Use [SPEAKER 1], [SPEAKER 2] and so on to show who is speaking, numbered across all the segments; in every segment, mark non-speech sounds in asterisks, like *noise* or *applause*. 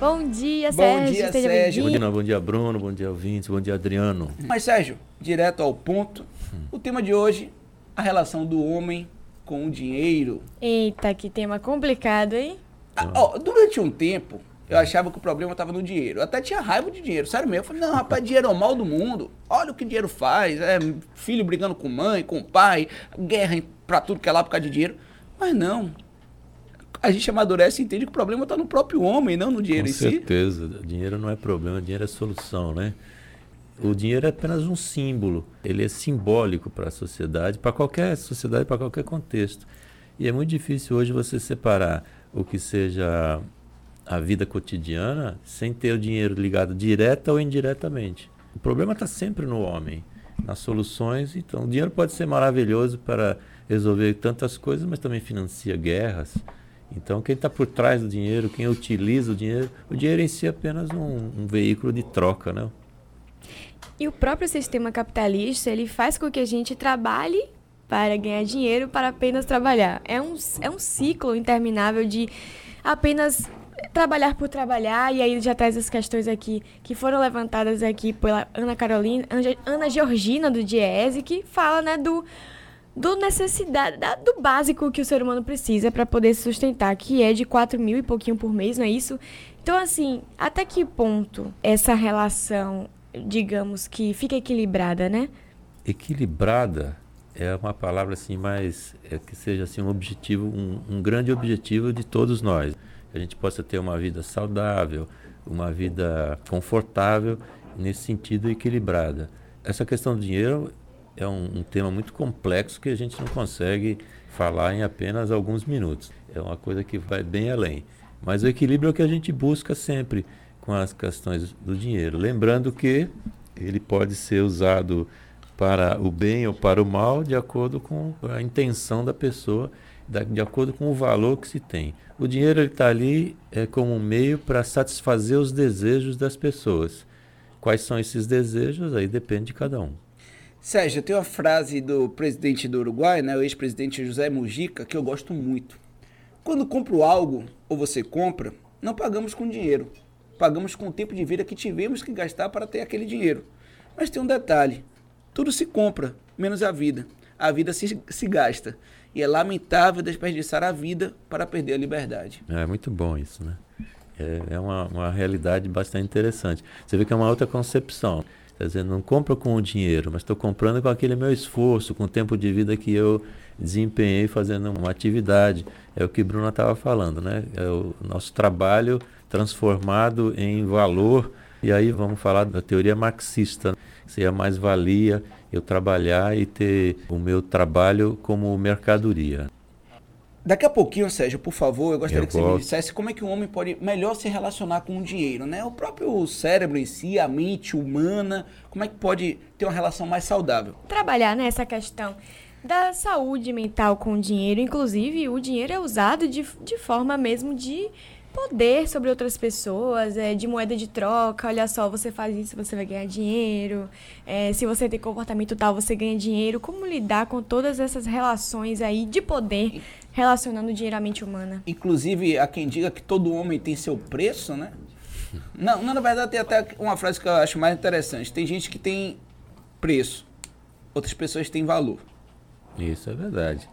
[SPEAKER 1] Bom dia,
[SPEAKER 2] Bom
[SPEAKER 1] Sérgio.
[SPEAKER 2] dia,
[SPEAKER 1] Seja
[SPEAKER 2] Sérgio.
[SPEAKER 3] Bom dia, bom dia, Bruno. Bom dia, ouvintes. Bom dia, Adriano.
[SPEAKER 2] Mas, Sérgio, direto ao ponto, o tema de hoje, a relação do homem com o dinheiro.
[SPEAKER 1] Eita, que tema complicado, hein?
[SPEAKER 2] Ah, ó, durante um tempo, eu achava que o problema estava no dinheiro. Eu até tinha raiva de dinheiro, sério mesmo. Eu falei, não, rapaz, dinheiro é o mal do mundo. Olha o que dinheiro faz. É filho brigando com mãe, com pai, guerra pra tudo que é lá por causa de dinheiro. Mas não. A gente amadurece e entende que o problema está no próprio homem, não no dinheiro
[SPEAKER 3] Com
[SPEAKER 2] em si.
[SPEAKER 3] certeza. Dinheiro não é problema, dinheiro é solução, né? O dinheiro é apenas um símbolo. Ele é simbólico para a sociedade, para qualquer sociedade, para qualquer contexto. E é muito difícil hoje você separar o que seja a vida cotidiana sem ter o dinheiro ligado direta ou indiretamente. O problema está sempre no homem, nas soluções. Então, o dinheiro pode ser maravilhoso para resolver tantas coisas, mas também financia guerras. Então, quem está por trás do dinheiro, quem utiliza o dinheiro, o dinheiro em si é apenas um, um veículo de troca, né?
[SPEAKER 1] E o próprio sistema capitalista, ele faz com que a gente trabalhe para ganhar dinheiro para apenas trabalhar. É um, é um ciclo interminável de apenas trabalhar por trabalhar, e aí já traz as questões aqui que foram levantadas aqui pela Ana Carolina, Ana Georgina do Diese, que fala, né, do do necessidade, da- do básico que o ser humano precisa para poder se sustentar, que é de 4 mil e pouquinho por mês, não é isso? Então, assim, até que ponto essa relação, digamos que fica equilibrada, né?
[SPEAKER 3] Equilibrada é uma palavra assim mais é que seja assim um objetivo, um, um grande objetivo de todos nós. Que a gente possa ter uma vida saudável, uma vida confortável, nesse sentido equilibrada. Essa questão do dinheiro é um, um tema muito complexo que a gente não consegue falar em apenas alguns minutos. É uma coisa que vai bem além. Mas o equilíbrio é o que a gente busca sempre com as questões do dinheiro. Lembrando que ele pode ser usado para o bem ou para o mal, de acordo com a intenção da pessoa, de acordo com o valor que se tem. O dinheiro está ali é, como um meio para satisfazer os desejos das pessoas. Quais são esses desejos? Aí depende de cada um.
[SPEAKER 2] Sérgio, tem uma frase do presidente do Uruguai, né, o ex-presidente José Mujica, que eu gosto muito. Quando compro algo, ou você compra, não pagamos com dinheiro. Pagamos com o tempo de vida que tivemos que gastar para ter aquele dinheiro. Mas tem um detalhe: tudo se compra, menos a vida. A vida se, se gasta. E é lamentável desperdiçar a vida para perder a liberdade.
[SPEAKER 3] É muito bom isso, né? É, é uma, uma realidade bastante interessante. Você vê que é uma outra concepção. Quer dizer, não compro com o dinheiro, mas estou comprando com aquele meu esforço, com o tempo de vida que eu desempenhei fazendo uma atividade. É o que Bruna estava falando, né? É o nosso trabalho transformado em valor. E aí vamos falar da teoria marxista, que seria mais valia eu trabalhar e ter o meu trabalho como mercadoria.
[SPEAKER 2] Daqui a pouquinho, Sérgio, por favor, eu gostaria
[SPEAKER 3] Eu
[SPEAKER 2] que você me dissesse como é que um homem pode melhor se relacionar com o dinheiro, né? O próprio cérebro em si, a mente humana, como é que pode ter uma relação mais saudável?
[SPEAKER 1] Trabalhar nessa questão da saúde mental com o dinheiro. Inclusive, o dinheiro é usado de, de forma mesmo de poder sobre outras pessoas, é, de moeda de troca. Olha só, você faz isso, você vai ganhar dinheiro. É, se você tem comportamento tal, você ganha dinheiro. Como lidar com todas essas relações aí de poder relacionando dinheiro à mente humana?
[SPEAKER 2] Inclusive, há quem diga que todo homem tem seu preço, né? *laughs* Não, não, na verdade, tem até uma frase que eu acho mais interessante. Tem gente que tem preço, outras pessoas têm valor.
[SPEAKER 3] Isso é verdade.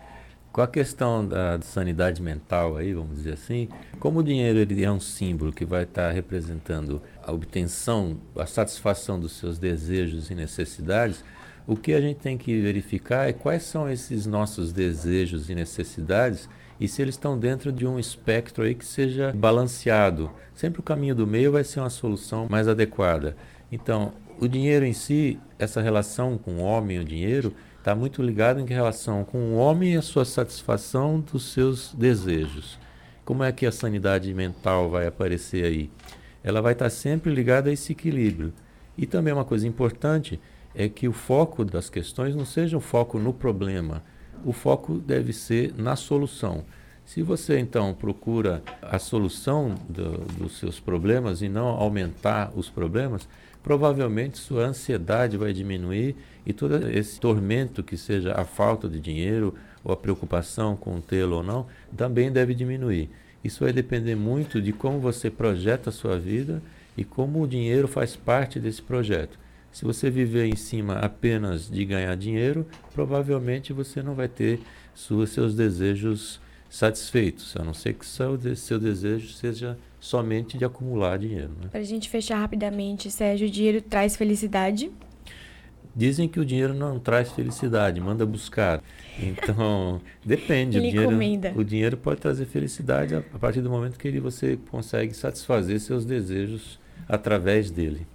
[SPEAKER 3] Com a questão da sanidade mental aí, vamos dizer assim, como o dinheiro ele é um símbolo que vai estar representando a obtenção, a satisfação dos seus desejos e necessidades, o que a gente tem que verificar é quais são esses nossos desejos e necessidades e se eles estão dentro de um espectro aí que seja balanceado. Sempre o caminho do meio vai ser uma solução mais adequada. Então, o dinheiro em si, essa relação com o homem e o dinheiro, está muito ligado em relação com o homem e a sua satisfação dos seus desejos. Como é que a sanidade mental vai aparecer aí? Ela vai estar sempre ligada a esse equilíbrio. E também uma coisa importante é que o foco das questões não seja um foco no problema, o foco deve ser na solução. Se você então procura a solução do- dos seus problemas e não aumentar os problemas, provavelmente sua ansiedade vai diminuir e todo esse tormento que seja a falta de dinheiro ou a preocupação com tê-lo ou não, também deve diminuir. Isso vai depender muito de como você projeta a sua vida e como o dinheiro faz parte desse projeto. Se você viver em cima apenas de ganhar dinheiro, provavelmente você não vai ter seus desejos satisfeitos, a não ser que seu, seu desejo seja somente de acumular dinheiro. Né?
[SPEAKER 1] Para a gente fechar rapidamente, Sérgio, o dinheiro traz felicidade?
[SPEAKER 3] Dizem que o dinheiro não traz felicidade, manda buscar. Então, *laughs* depende. o, dinheiro, o dinheiro pode trazer felicidade a, a partir do momento que ele, você consegue satisfazer seus desejos através dele.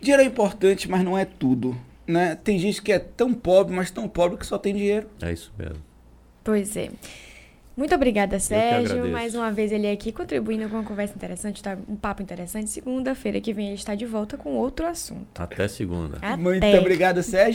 [SPEAKER 2] Dinheiro é importante, mas não é tudo. Né? Tem gente que é tão pobre, mas tão pobre que só tem dinheiro.
[SPEAKER 3] É isso mesmo.
[SPEAKER 1] Pois é. Muito obrigada, Sérgio. Mais uma vez ele aqui contribuindo com uma conversa interessante, tá? um papo interessante. Segunda-feira que vem ele está de volta com outro assunto.
[SPEAKER 3] Até segunda.
[SPEAKER 2] Até. Muito obrigado, Sérgio.